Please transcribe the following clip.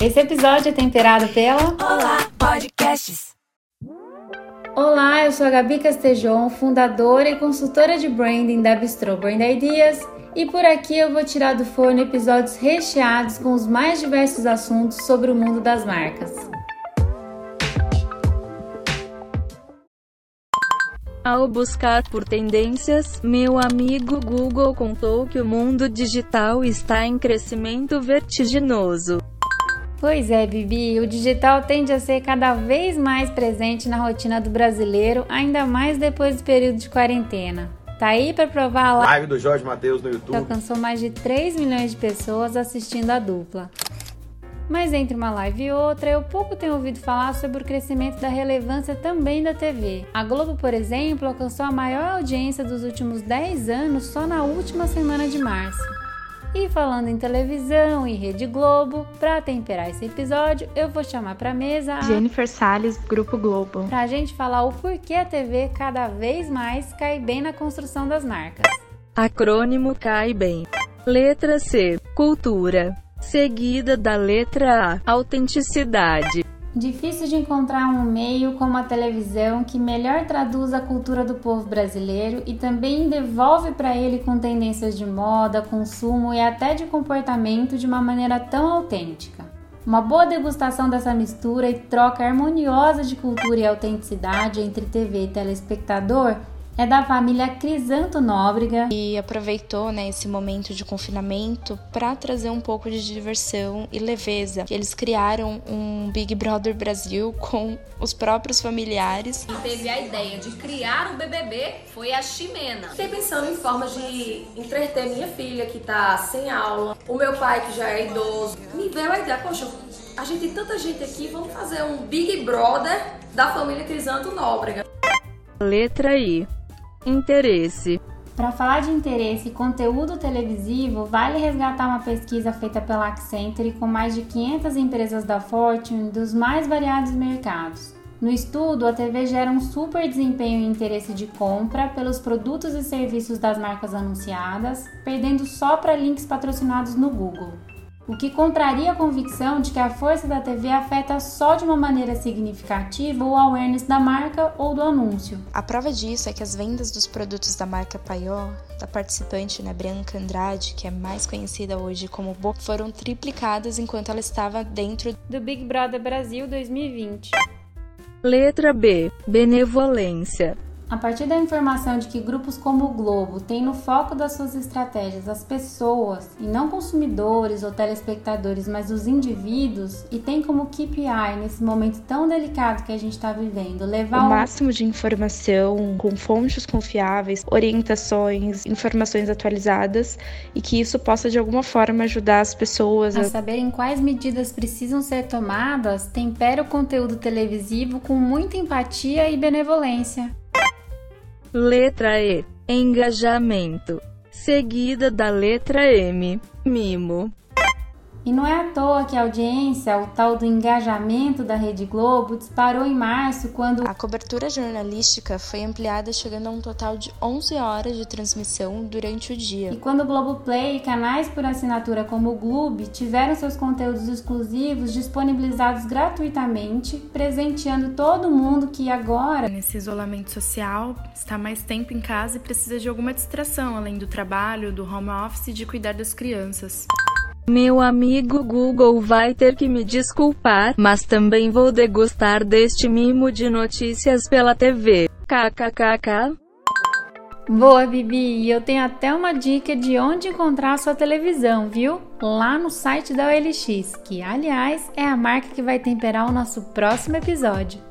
Esse episódio é temperado pela Olá Podcasts. Olá, eu sou a Gabi Castejon, fundadora e consultora de branding da Bistro Brand Ideas, e por aqui eu vou tirar do forno episódios recheados com os mais diversos assuntos sobre o mundo das marcas. Ao buscar por tendências, meu amigo Google contou que o mundo digital está em crescimento vertiginoso. Pois é, Bibi, o digital tende a ser cada vez mais presente na rotina do brasileiro, ainda mais depois do período de quarentena. Tá aí para provar a live do Jorge Matheus no YouTube. Alcançou mais de 3 milhões de pessoas assistindo a dupla. Mas entre uma live e outra, eu pouco tenho ouvido falar sobre o crescimento da relevância também da TV. A Globo, por exemplo, alcançou a maior audiência dos últimos 10 anos só na última semana de março. E falando em televisão e Rede Globo, para temperar esse episódio, eu vou chamar para mesa a Jennifer Salles, Grupo Globo. Pra gente falar o porquê a TV cada vez mais cai bem na construção das marcas. Acrônimo cai bem. Letra C, cultura. Seguida da letra A, autenticidade. Difícil de encontrar um meio como a televisão que melhor traduz a cultura do povo brasileiro e também devolve para ele com tendências de moda, consumo e até de comportamento de uma maneira tão autêntica. Uma boa degustação dessa mistura e troca harmoniosa de cultura e autenticidade entre TV e telespectador é da família Crisanto Nóbrega e aproveitou né, esse momento de confinamento para trazer um pouco de diversão e leveza. Eles criaram um Big Brother Brasil com os próprios familiares. Quem teve a ideia de criar o BBB foi a Ximena. Fiquei pensando em formas de entreter minha filha que tá sem aula, o meu pai que já é idoso. Me veio a ideia, poxa, a gente tem tanta gente aqui, vamos fazer um Big Brother da família Crisanto Nóbrega. Letra I interesse. Para falar de interesse e conteúdo televisivo, vale resgatar uma pesquisa feita pela Accenture com mais de 500 empresas da Fortune dos mais variados mercados. No estudo, a TV gera um super desempenho e interesse de compra pelos produtos e serviços das marcas anunciadas, perdendo só para links patrocinados no Google o que contraria a convicção de que a força da TV afeta só de uma maneira significativa o awareness da marca ou do anúncio. A prova disso é que as vendas dos produtos da marca Paió, da participante né, Bianca Andrade, que é mais conhecida hoje como Bo, foram triplicadas enquanto ela estava dentro do Big Brother Brasil 2020. Letra B: Benevolência. A partir da informação de que grupos como o Globo têm no foco das suas estratégias as pessoas, e não consumidores ou telespectadores, mas os indivíduos, e tem como KPI nesse momento tão delicado que a gente está vivendo, levar o um... máximo de informação com fontes confiáveis, orientações, informações atualizadas e que isso possa de alguma forma ajudar as pessoas a, a saberem quais medidas precisam ser tomadas, tempera o conteúdo televisivo com muita empatia e benevolência. Letra E. Engajamento. Seguida da letra M. Mimo. E não é à toa que a audiência, o tal do engajamento da Rede Globo, disparou em março quando a cobertura jornalística foi ampliada, chegando a um total de 11 horas de transmissão durante o dia. E quando o Globoplay e canais por assinatura como o Gloob tiveram seus conteúdos exclusivos disponibilizados gratuitamente, presenteando todo mundo que agora, nesse isolamento social, está mais tempo em casa e precisa de alguma distração, além do trabalho, do home office e de cuidar das crianças. Meu amigo Google vai ter que me desculpar, mas também vou degustar deste mimo de notícias pela TV. KKKK. Boa, Bibi! E eu tenho até uma dica de onde encontrar sua televisão, viu? Lá no site da OLX, que aliás é a marca que vai temperar o nosso próximo episódio.